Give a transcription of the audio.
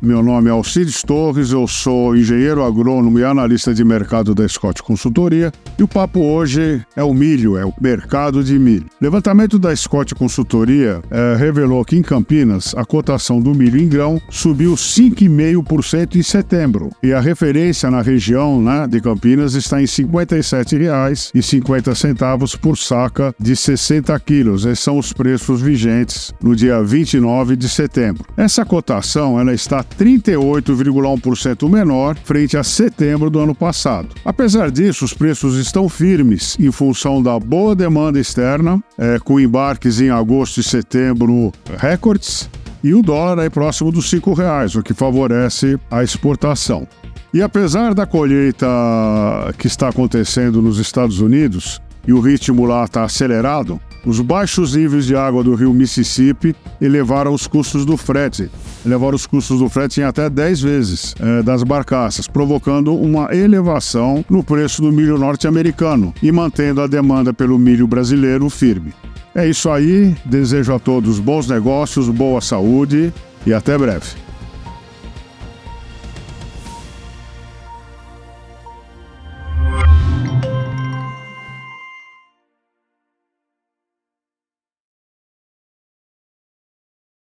meu nome é Alcides Torres, eu sou engenheiro agrônomo e analista de mercado da Scott Consultoria e o papo hoje é o milho, é o mercado de milho. Levantamento da Scott Consultoria é, revelou que em Campinas a cotação do milho em grão subiu 5,5% em setembro e a referência na região né, de Campinas está em R$ 57,50 por saca de 60 quilos. Esses são os preços vigentes no dia 29 de setembro. Essa cotação ela está 38,1% menor frente a setembro do ano passado. Apesar disso, os preços estão firmes em função da boa demanda externa, é, com embarques em agosto e setembro recordes, e o dólar aí próximo dos R$ reais, o que favorece a exportação. E apesar da colheita que está acontecendo nos Estados Unidos, e o ritmo lá está acelerado, os baixos níveis de água do rio Mississippi elevaram os custos do frete, elevaram os custos do frete em até 10 vezes é, das barcaças, provocando uma elevação no preço do milho norte-americano e mantendo a demanda pelo milho brasileiro firme. É isso aí, desejo a todos bons negócios, boa saúde e até breve.